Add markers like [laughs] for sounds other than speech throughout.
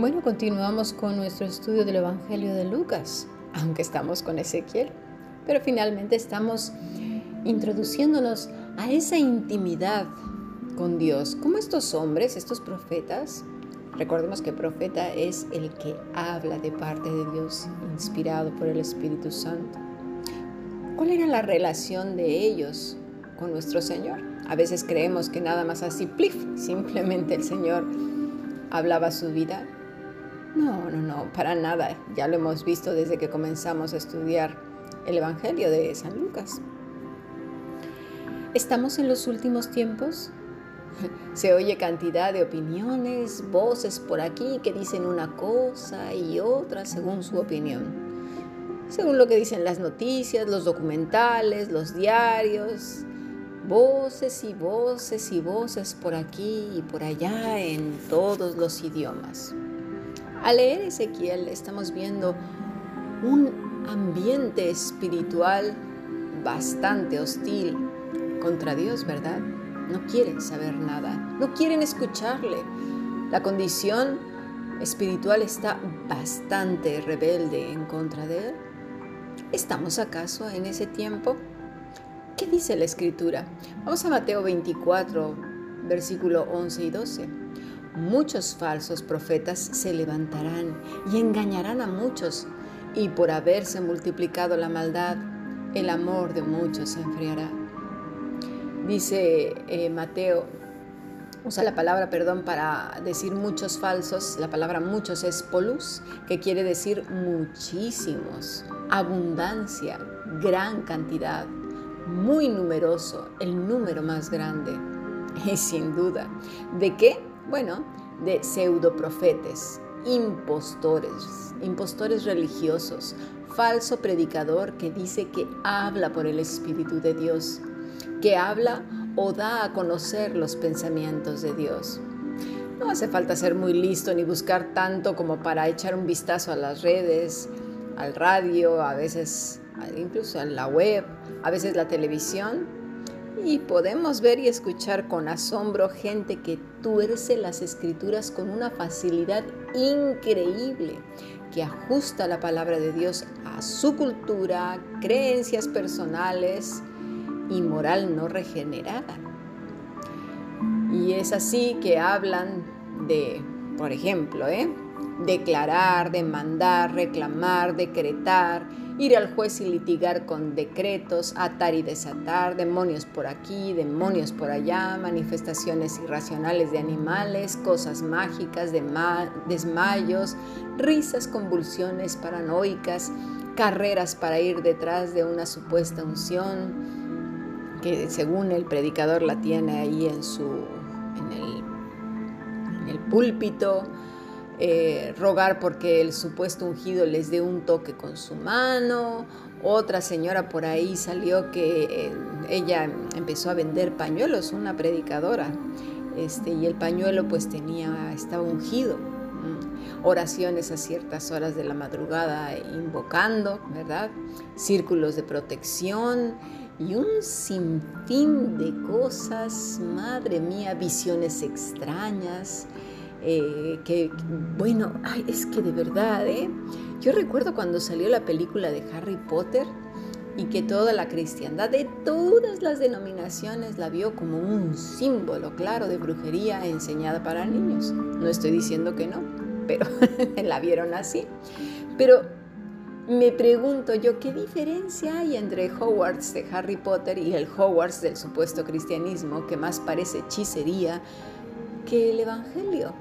Bueno, continuamos con nuestro estudio del Evangelio de Lucas, aunque estamos con Ezequiel, pero finalmente estamos introduciéndonos a esa intimidad con Dios, como estos hombres, estos profetas, recordemos que profeta es el que habla de parte de Dios, inspirado por el Espíritu Santo. ¿Cuál era la relación de ellos con nuestro Señor? A veces creemos que nada más así, plif, simplemente el Señor hablaba su vida no, no, no, para nada. Ya lo hemos visto desde que comenzamos a estudiar el Evangelio de San Lucas. ¿Estamos en los últimos tiempos? [laughs] Se oye cantidad de opiniones, voces por aquí que dicen una cosa y otra según su opinión. Según lo que dicen las noticias, los documentales, los diarios, voces y voces y voces por aquí y por allá en todos los idiomas. Al leer Ezequiel estamos viendo un ambiente espiritual bastante hostil contra Dios, ¿verdad? No quieren saber nada, no quieren escucharle. La condición espiritual está bastante rebelde en contra de Él. ¿Estamos acaso en ese tiempo? ¿Qué dice la escritura? Vamos a Mateo 24, versículo 11 y 12. Muchos falsos profetas se levantarán y engañarán a muchos, y por haberse multiplicado la maldad, el amor de muchos se enfriará. Dice eh, Mateo, usa la palabra, perdón, para decir muchos falsos, la palabra muchos es polus, que quiere decir muchísimos, abundancia, gran cantidad, muy numeroso, el número más grande. [laughs] Y sin duda, ¿de qué? Bueno, de pseudoprofetes, impostores, impostores religiosos, falso predicador que dice que habla por el Espíritu de Dios, que habla o da a conocer los pensamientos de Dios. No hace falta ser muy listo ni buscar tanto como para echar un vistazo a las redes, al radio, a veces incluso a la web, a veces la televisión y podemos ver y escuchar con asombro gente que tuerce las escrituras con una facilidad increíble, que ajusta la palabra de Dios a su cultura, creencias personales y moral no regenerada. Y es así que hablan de, por ejemplo, ¿eh? Declarar, demandar, reclamar, decretar, ir al juez y litigar con decretos, atar y desatar, demonios por aquí, demonios por allá, manifestaciones irracionales de animales, cosas mágicas, desmayos, risas, convulsiones paranoicas, carreras para ir detrás de una supuesta unción que según el predicador la tiene ahí en su en el, en el púlpito eh, rogar porque el supuesto ungido les dé un toque con su mano. Otra señora por ahí salió que eh, ella empezó a vender pañuelos, una predicadora, este, y el pañuelo pues tenía, estaba ungido. Oraciones a ciertas horas de la madrugada invocando, ¿verdad? Círculos de protección y un sinfín de cosas, madre mía, visiones extrañas. Eh, que, bueno, es que de verdad, ¿eh? Yo recuerdo cuando salió la película de Harry Potter y que toda la cristiandad de todas las denominaciones la vio como un símbolo claro de brujería enseñada para niños. No estoy diciendo que no, pero [laughs] la vieron así. Pero me pregunto yo, ¿qué diferencia hay entre Hogwarts de Harry Potter y el Hogwarts del supuesto cristianismo que más parece hechicería que el Evangelio?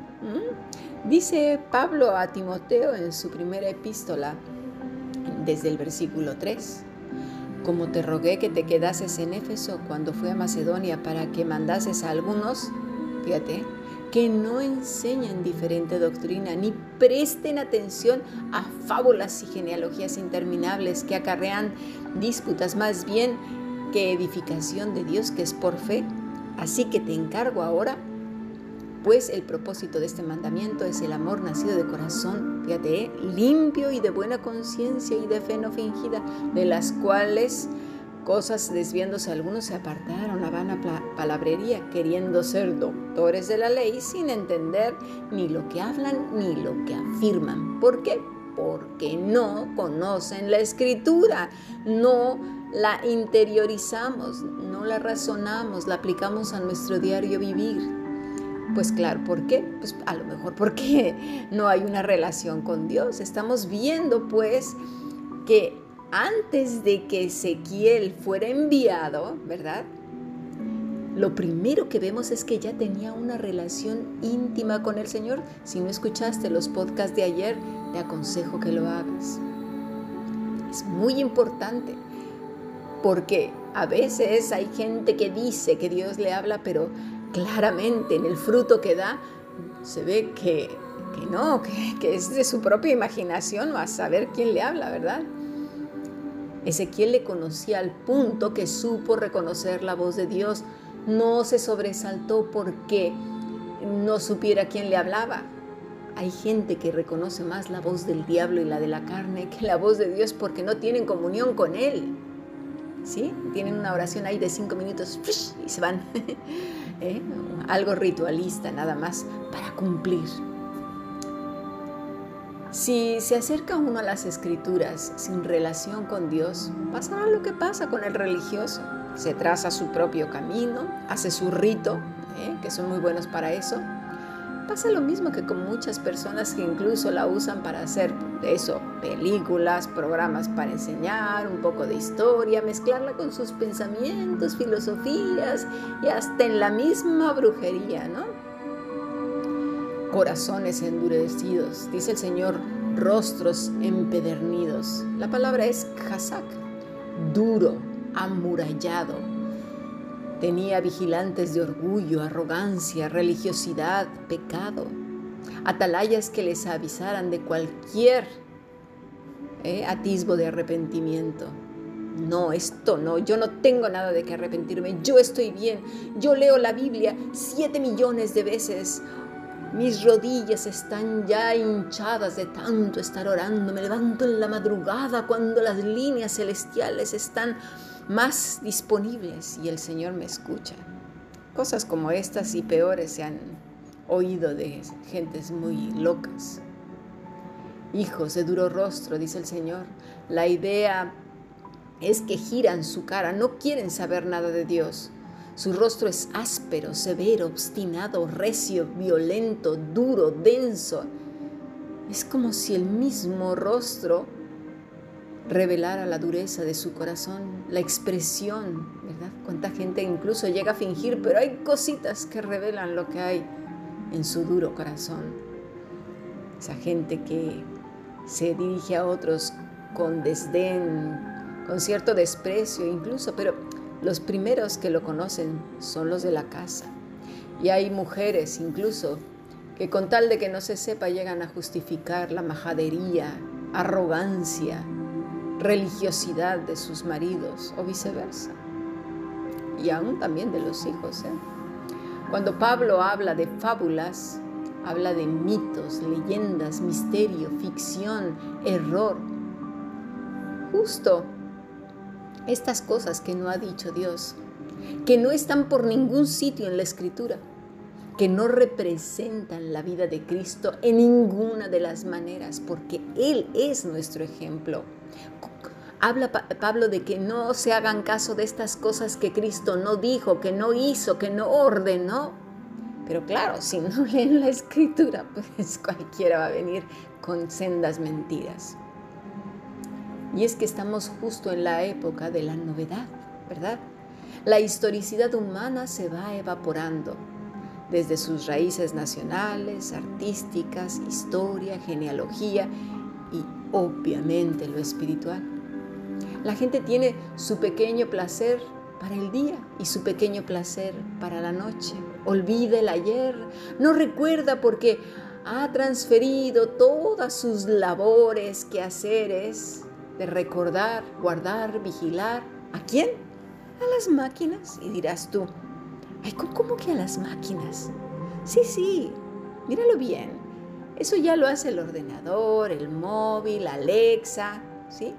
Dice Pablo a Timoteo en su primera epístola, desde el versículo 3, como te rogué que te quedases en Éfeso cuando fui a Macedonia para que mandases a algunos, fíjate, que no enseñen diferente doctrina ni presten atención a fábulas y genealogías interminables que acarrean disputas más bien que edificación de Dios que es por fe. Así que te encargo ahora pues el propósito de este mandamiento es el amor nacido de corazón, fíjate, ¿eh? limpio y de buena conciencia y de fe no fingida, de las cuales cosas desviándose algunos se apartaron a vana palabrería, queriendo ser doctores de la ley sin entender ni lo que hablan ni lo que afirman. ¿Por qué? Porque no conocen la escritura, no la interiorizamos, no la razonamos, la aplicamos a nuestro diario vivir. Pues claro, ¿por qué? Pues a lo mejor porque [laughs] no hay una relación con Dios. Estamos viendo pues que antes de que Ezequiel fuera enviado, ¿verdad? Lo primero que vemos es que ya tenía una relación íntima con el Señor. Si no escuchaste los podcasts de ayer, te aconsejo que lo hagas. Es muy importante porque a veces hay gente que dice que Dios le habla, pero claramente en el fruto que da se ve que, no, que, es de su propia imaginación, a saber quién le habla, ¿verdad? Ezequiel le conocía al punto que supo reconocer la voz de Dios. No se sobresaltó porque no supiera quién le hablaba. Hay gente que reconoce más la voz del diablo y la de la carne que la voz de Dios porque no tienen comunión con Él. ¿Sí? Tienen una oración ahí de cinco minutos y se van. [laughs] ¿Eh? Algo ritualista nada más para cumplir. Si se acerca uno a las escrituras sin relación con Dios, pasará lo que pasa con el religioso. Se traza su propio camino, hace su rito, ¿eh? que son muy buenos para eso. Pasa lo mismo que con muchas personas que incluso la usan para hacer eso, películas, programas para enseñar, un poco de historia, mezclarla con sus pensamientos, filosofías y hasta en la misma brujería, ¿no? corazones endurecidos, dice el Señor, rostros empedernidos. La palabra es Hazak, duro, amurallado. Tenía vigilantes de orgullo, arrogancia, religiosidad, pecado. Atalayas que les avisaran de cualquier eh, atisbo de arrepentimiento. No, esto no, yo no tengo nada de que arrepentirme, yo estoy bien, yo leo la Biblia siete millones de veces, mis rodillas están ya hinchadas de tanto estar orando. Me levanto en la madrugada cuando las líneas celestiales están más disponibles y el Señor me escucha. Cosas como estas y peores se han oído de gentes muy locas. Hijos de duro rostro, dice el Señor, la idea es que giran su cara, no quieren saber nada de Dios su rostro es áspero, severo, obstinado, recio, violento, duro, denso. Es como si el mismo rostro revelara la dureza de su corazón, la expresión, ¿verdad? Cuánta gente incluso llega a fingir, pero hay cositas que revelan lo que hay en su duro corazón. Esa gente que se dirige a otros con desdén, con cierto desprecio incluso, pero los primeros que lo conocen son los de la casa. Y hay mujeres incluso que con tal de que no se sepa llegan a justificar la majadería, arrogancia, religiosidad de sus maridos o viceversa. Y aún también de los hijos. ¿eh? Cuando Pablo habla de fábulas, habla de mitos, leyendas, misterio, ficción, error. Justo estas cosas que no ha dicho Dios, que no están por ningún sitio en la escritura, que no representan la vida de Cristo en ninguna de las maneras, porque Él es nuestro ejemplo. Habla Pablo de que no se hagan caso de estas cosas que Cristo no dijo, que no hizo, que no ordenó. Pero claro, si no [laughs] leen la escritura, pues cualquiera va a venir con sendas mentiras. Y es que estamos justo en la época de la novedad, ¿verdad? La historicidad humana se va evaporando desde sus raíces nacionales, artísticas, historia, genealogía y obviamente lo espiritual. La gente tiene su pequeño placer para el día y su pequeño placer para la noche. Olvida el ayer, no recuerda porque ha transferido todas sus labores, quehaceres de recordar, guardar, vigilar. ¿A quién? A las máquinas. Y dirás tú, ay, ¿cómo que a las máquinas? Sí, sí, míralo bien. Eso ya lo hace el ordenador, el móvil, Alexa, ¿sí?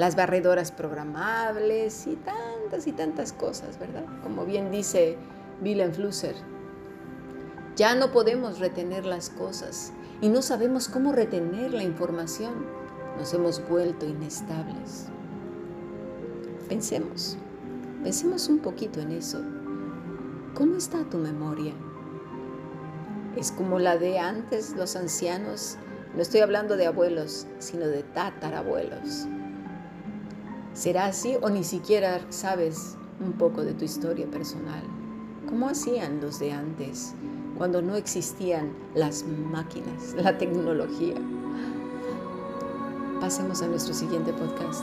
Las barredoras programables y tantas y tantas cosas, ¿verdad? Como bien dice Flusser, ya no podemos retener las cosas y no sabemos cómo retener la información. Nos hemos vuelto inestables. Pensemos, pensemos un poquito en eso. ¿Cómo está tu memoria? ¿Es como la de antes los ancianos? No estoy hablando de abuelos, sino de tatarabuelos. ¿Será así o ni siquiera sabes un poco de tu historia personal? ¿Cómo hacían los de antes? cuando no existían las máquinas, la tecnología. Pasemos a nuestro siguiente podcast.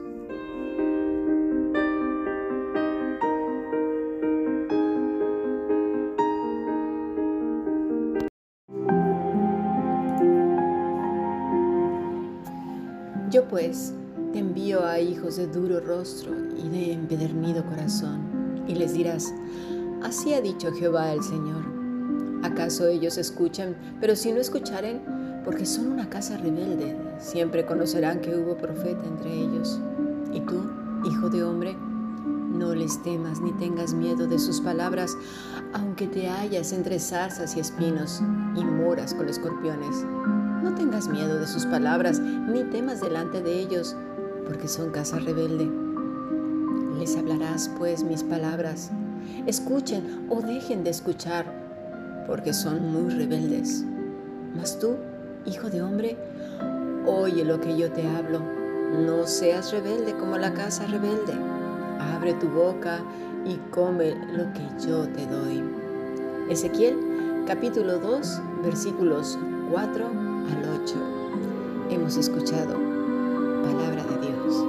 Te envío a hijos de duro rostro y de empedernido corazón, y les dirás, así ha dicho Jehová el Señor. ¿Acaso ellos escuchan, pero si no escucharen, porque son una casa rebelde, siempre conocerán que hubo profeta entre ellos. Y tú, hijo de hombre, no les temas ni tengas miedo de sus palabras, aunque te hallas entre zarzas y espinos y moras con escorpiones. No tengas miedo de sus palabras, ni temas delante de ellos, porque son casa rebelde. Les hablarás pues mis palabras. Escuchen o dejen de escuchar, porque son muy rebeldes. Mas tú, Hijo de hombre, oye lo que yo te hablo. No seas rebelde como la casa rebelde. Abre tu boca y come lo que yo te doy. Ezequiel capítulo 2 versículos 4 al 8. Hemos escuchado palabra de Dios.